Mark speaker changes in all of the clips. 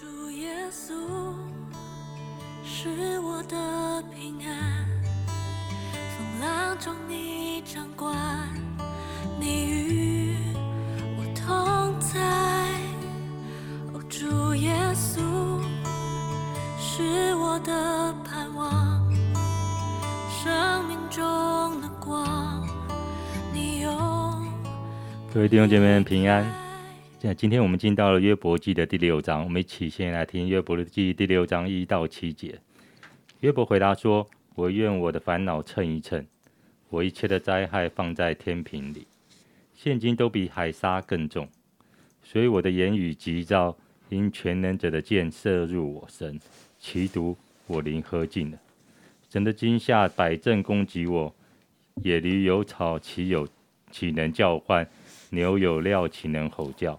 Speaker 1: 主耶稣是我的平安，风浪中你掌管，你与我同在。哦，主耶稣是我的盼望，生命中的光，你有
Speaker 2: 各位弟兄姐妹平安。现在今天我们进到了约伯记的第六章，我们一起先来听约伯记第六章一到七节。约伯回答说：“我愿我的烦恼称一称，我一切的灾害放在天平里，现今都比海沙更重，所以我的言语急躁，因全能者的箭射入我身，其毒我灵喝尽了。神的惊吓百阵攻击我，野驴有草，岂有岂能叫唤？牛有料，岂能吼叫？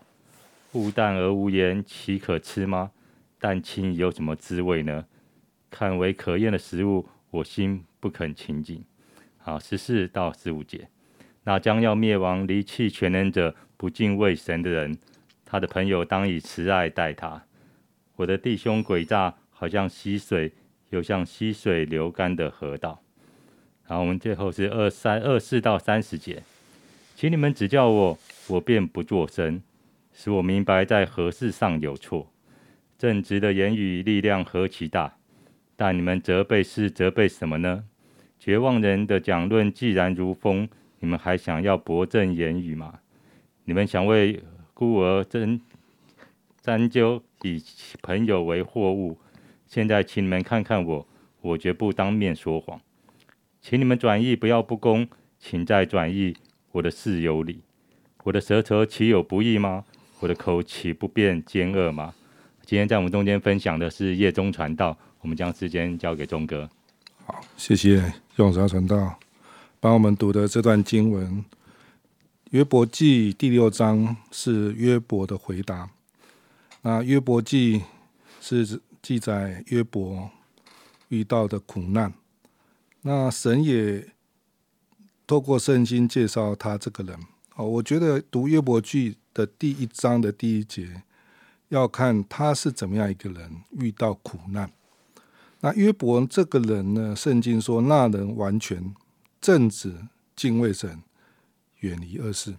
Speaker 2: 无蛋而无盐，岂可吃吗？蛋清有什么滋味呢？看为可厌的食物，我心不肯亲近。好，十四到十五节，那将要灭亡、离弃全能者、不敬畏神的人，他的朋友当以慈爱待他。我的弟兄诡诈，好像溪水，又像溪水流干的河道。好，我们最后是二三二四到三十节，请你们指教我，我便不作声。使我明白在何事上有错，正直的言语力量何其大！但你们责备是责备什么呢？绝望人的讲论既然如风，你们还想要博正言语吗？你们想为孤儿争沾究，以朋友为货物。现在请你们看看我，我绝不当面说谎。请你们转意，不要不公，请再转意，我的事有理。我的舌头岂有不义吗？我的口岂不变奸恶吗？今天在我们中间分享的是夜中传道，我们将时间交给钟哥。
Speaker 3: 好，谢谢用啥传道帮我们读的这段经文，《约伯记》第六章是约伯的回答。那《约伯记》是记载约伯遇到的苦难，那神也透过圣经介绍他这个人。哦，我觉得读约伯记的第一章的第一节，要看他是怎么样一个人遇到苦难。那约伯这个人呢，圣经说那人完全正直、敬畏神、远离恶事，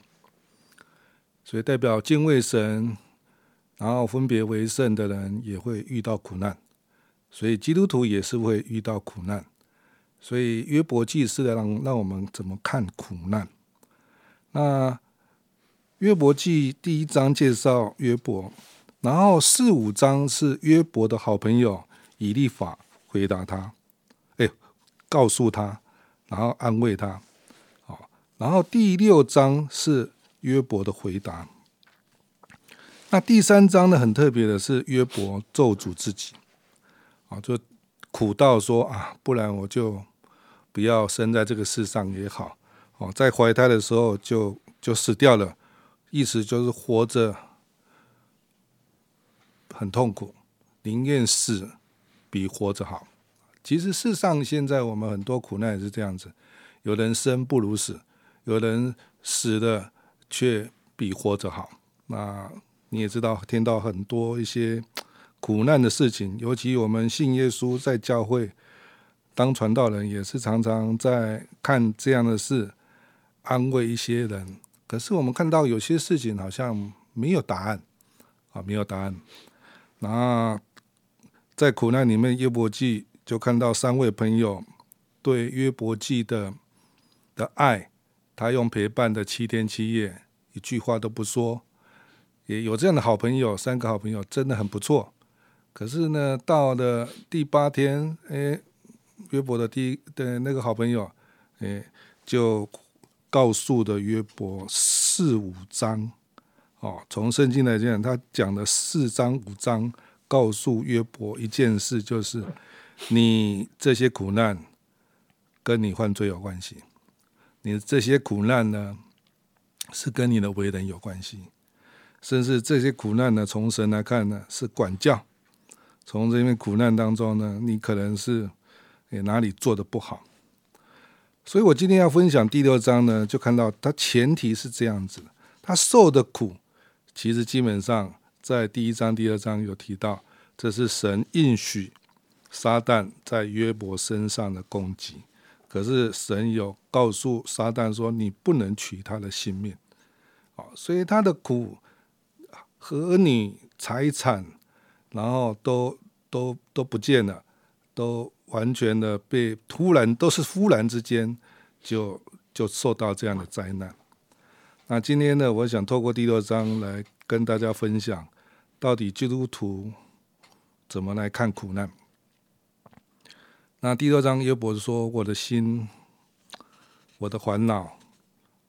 Speaker 3: 所以代表敬畏神，然后分别为圣的人也会遇到苦难。所以基督徒也是会遇到苦难。所以约伯记是让让我们怎么看苦难。那约伯记第一章介绍约伯，然后四五章是约伯的好朋友以利法回答他，哎，告诉他，然后安慰他，好，然后第六章是约伯的回答。那第三章呢，很特别的是约伯咒诅自己，啊，就苦到说啊，不然我就不要生在这个世上也好。哦，在怀胎的时候就就死掉了，意思就是活着很痛苦，宁愿死比活着好。其实世上现在我们很多苦难也是这样子，有人生不如死，有人死了却比活着好。那你也知道，听到很多一些苦难的事情，尤其我们信耶稣在教会当传道人，也是常常在看这样的事。安慰一些人，可是我们看到有些事情好像没有答案啊，没有答案。那在苦难里面，约伯记就看到三位朋友对约伯记的的爱，他用陪伴的七天七夜，一句话都不说，也有这样的好朋友，三个好朋友真的很不错。可是呢，到了第八天，哎，约伯的第的那个好朋友，哎，就。告诉的约伯四五章，哦，从圣经来讲，他讲的四章五章，告诉约伯一件事，就是你这些苦难跟你犯罪有关系，你这些苦难呢是跟你的为人有关系，甚至这些苦难呢，从神来看呢是管教，从这些苦难当中呢，你可能是你哪里做的不好。所以我今天要分享第六章呢，就看到它前提是这样子的，他受的苦，其实基本上在第一章、第二章有提到，这是神应许撒旦在约伯身上的攻击。可是神有告诉撒旦说：“你不能取他的性命。”啊，所以他的苦和你财产，然后都都都不见了，都完全的被突然都是忽然之间就就受到这样的灾难。那今天呢，我想透过第六章来跟大家分享，到底基督徒怎么来看苦难。那第六章约伯说：“我的心，我的烦恼，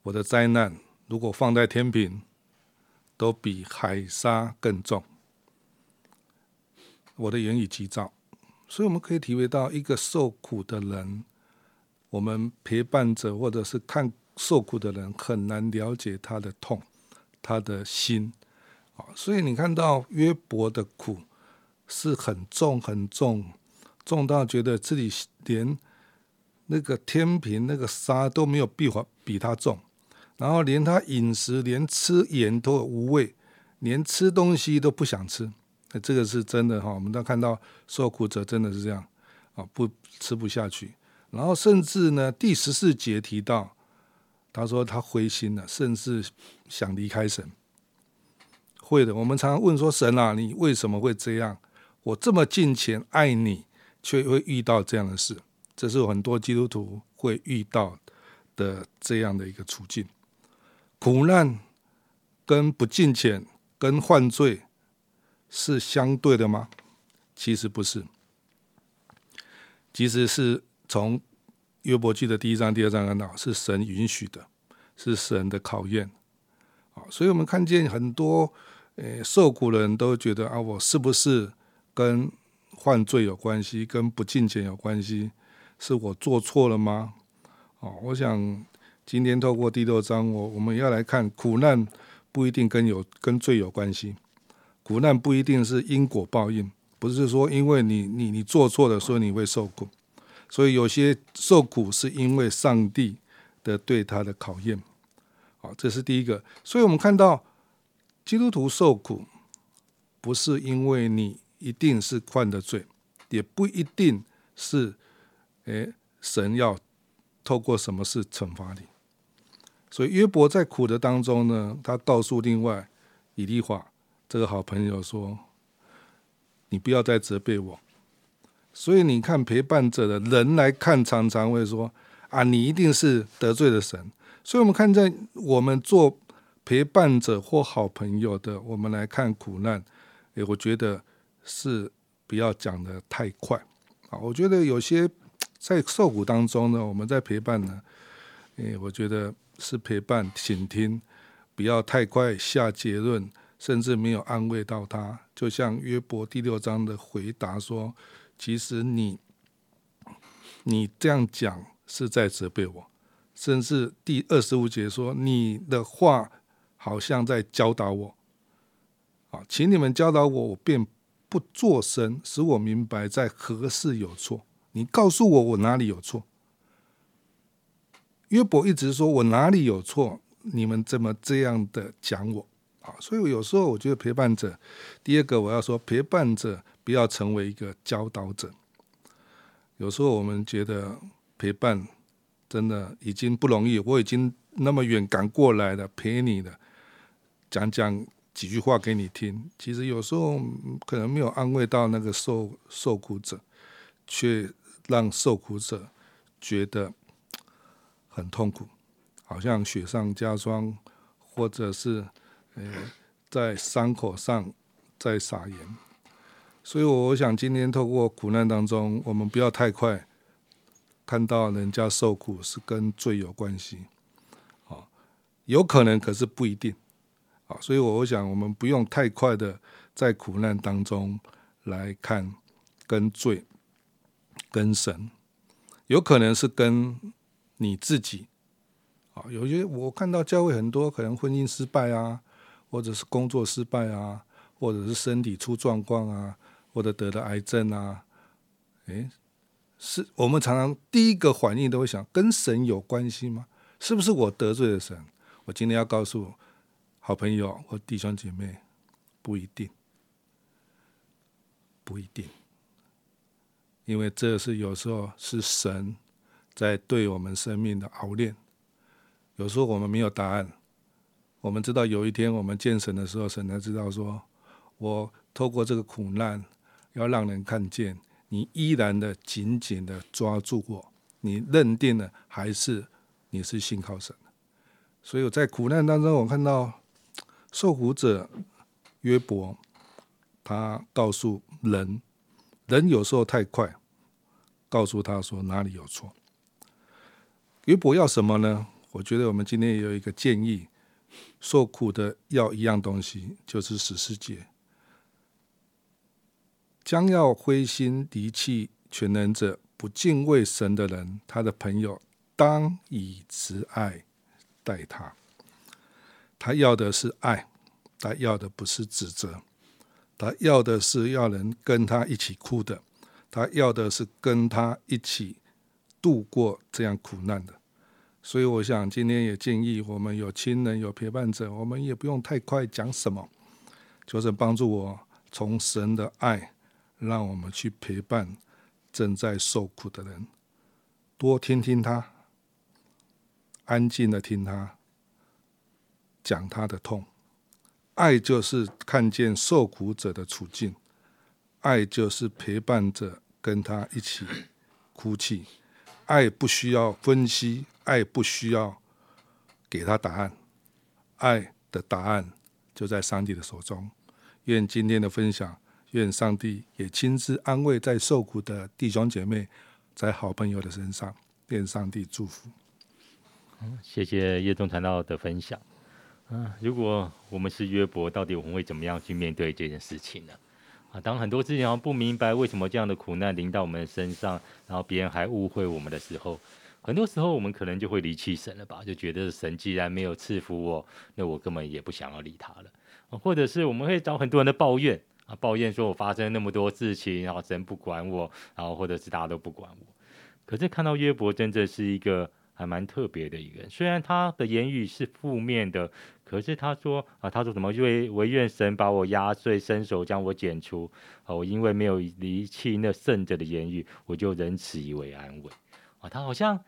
Speaker 3: 我的灾难，如果放在天平，都比海沙更重。我的言语急躁。”所以我们可以体会到，一个受苦的人，我们陪伴者或者是看。受苦的人很难了解他的痛，他的心啊，所以你看到约伯的苦是很重很重，重到觉得自己连那个天平那个沙都没有比划比他重，然后连他饮食连吃盐都无味，连吃东西都不想吃，那这个是真的哈。我们都看到受苦者真的是这样啊，不吃不下去，然后甚至呢，第十四节提到。他说他灰心了，甚至想离开神。会的，我们常常问说：“神啊，你为什么会这样？我这么敬虔爱你，却会遇到这样的事。”这是很多基督徒会遇到的这样的一个处境。苦难跟不敬虔、跟犯罪是相对的吗？其实不是，其实是从。约伯记的第一章、第二章看到是神允许的，是神的考验啊，所以我们看见很多呃受苦人都觉得啊，我是不是跟犯罪有关系，跟不敬虔有关系？是我做错了吗？哦，我想今天透过第六章，我我们要来看苦难不一定跟有跟罪有关系，苦难不一定是因果报应，不是说因为你你你做错了，所以你会受苦。所以有些受苦是因为上帝的对他的考验，好，这是第一个。所以我们看到基督徒受苦，不是因为你一定是犯的罪，也不一定是，诶，神要透过什么事惩罚你。所以约伯在苦的当中呢，他告诉另外以利华这个好朋友说：“你不要再责备我。”所以你看，陪伴者的人来看，常常会说：“啊，你一定是得罪了神。”所以，我们看在我们做陪伴者或好朋友的，我们来看苦难，诶，我觉得是不要讲的太快啊。我觉得有些在受苦当中呢，我们在陪伴呢，诶，我觉得是陪伴、倾听，不要太快下结论，甚至没有安慰到他。就像约伯第六章的回答说。其实你，你这样讲是在责备我，甚至第二十五节说你的话好像在教导我。啊，请你们教导我，我便不作声，使我明白在何事有错。你告诉我我哪里有错？约伯一直说我哪里有错？你们怎么这样的讲我？啊，所以有时候我觉得陪伴者，第二个我要说陪伴者。不要成为一个教导者。有时候我们觉得陪伴真的已经不容易，我已经那么远赶过来了，陪你的，讲讲几句话给你听。其实有时候可能没有安慰到那个受受苦者，却让受苦者觉得很痛苦，好像雪上加霜，或者是呃在伤口上再撒盐。所以，我想今天透过苦难当中，我们不要太快看到人家受苦是跟罪有关系，啊，有可能，可是不一定，啊，所以我想我们不用太快的在苦难当中来看跟罪、跟神，有可能是跟你自己，啊，有些我看到教会很多可能婚姻失败啊，或者是工作失败啊，或者是身体出状况啊。或者得了癌症啊，诶，是我们常常第一个反应都会想，跟神有关系吗？是不是我得罪了神？我今天要告诉好朋友或弟兄姐妹，不一定，不一定，因为这是有时候是神在对我们生命的熬炼。有时候我们没有答案，我们知道有一天我们见神的时候，神才知道说，我透过这个苦难，要让人看见你依然的紧紧的抓住我，你认定了还是你是信靠神的。所以我在苦难当中，我看到受苦者约伯。他告诉人，人有时候太快，告诉他说哪里有错。约伯要什么呢？我觉得我们今天也有一个建议：受苦的要一样东西，就是十世界。将要灰心离弃全能者、不敬畏神的人，他的朋友当以慈爱待他。他要的是爱，他要的不是指责。他要的是要人跟他一起哭的，他要的是跟他一起度过这样苦难的。所以，我想今天也建议我们有亲人、有陪伴者，我们也不用太快讲什么，就是帮助我从神的爱，让我们去陪伴正在受苦的人，多听听他，安静的听他讲他的痛。爱就是看见受苦者的处境，爱就是陪伴着跟他一起哭泣，爱不需要分析，爱不需要给他答案，爱的答案就在上帝的手中。愿今天的分享，愿上帝也亲自安慰在受苦的弟兄姐妹，在好朋友的身上，愿上帝祝福。
Speaker 2: 谢谢叶中传道的分享。嗯，如果我们是约伯，到底我们会怎么样去面对这件事情呢？啊，当很多事情不明白为什么这样的苦难临到我们身上，然后别人还误会我们的时候，很多时候我们可能就会离弃神了吧？就觉得神既然没有赐福我，那我根本也不想要理他了。或者是我们会找很多人的抱怨啊，抱怨说我发生那么多事情，然后神不管我，然后或者是大家都不管我。可是看到约伯，真的是一个。还蛮特别的一个人，虽然他的言语是负面的，可是他说啊，他说什么？为唯愿神把我压碎，伸手将我剪除。啊，我因为没有离弃那圣者的言语，我就忍此以为安慰。啊，他好像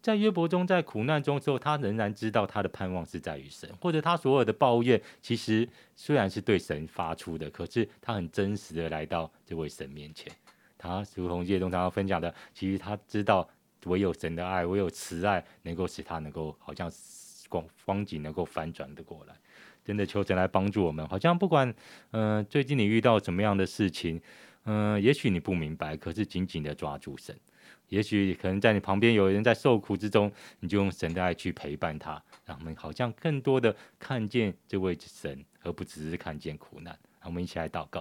Speaker 2: 在约伯中，在苦难中之后，他仍然知道他的盼望是在于神，或者他所有的抱怨，其实虽然是对神发出的，可是他很真实的来到这位神面前。他如同叶东常常分享的，其实他知道。唯有神的爱，唯有慈爱，能够使他能够好像光光景能够翻转的过来。真的求神来帮助我们。好像不管嗯最近你遇到什么样的事情，嗯，也许你不明白，可是紧紧的抓住神。也许可能在你旁边有人在受苦之中，你就用神的爱去陪伴他，让我们好像更多的看见这位神，而不只是看见苦难。我们一起来祷告，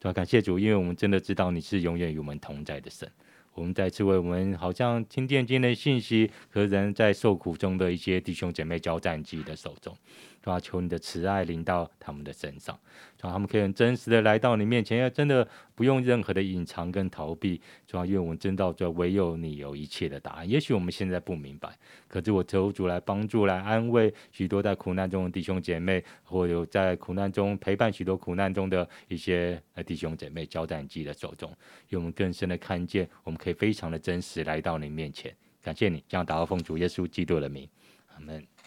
Speaker 2: 主要？感谢主，因为我们真的知道你是永远与我们同在的神。我们再次为我们好像听见今天的信息和人在受苦中的一些弟兄姐妹交战记的手中。主要求你的慈爱临到他们的身上，让他们可以很真实的来到你面前，要真的不用任何的隐藏跟逃避。主要因为我们知道，这唯有你有一切的答案。也许我们现在不明白，可是我求主来帮助、来安慰许多在苦难中的弟兄姐妹，或有在苦难中陪伴许多苦难中的一些弟兄姐妹交战记的手中，用我们更深的看见，我们可以非常的真实来到你面前。感谢你，将祷告奉主耶稣基督的名，阿门。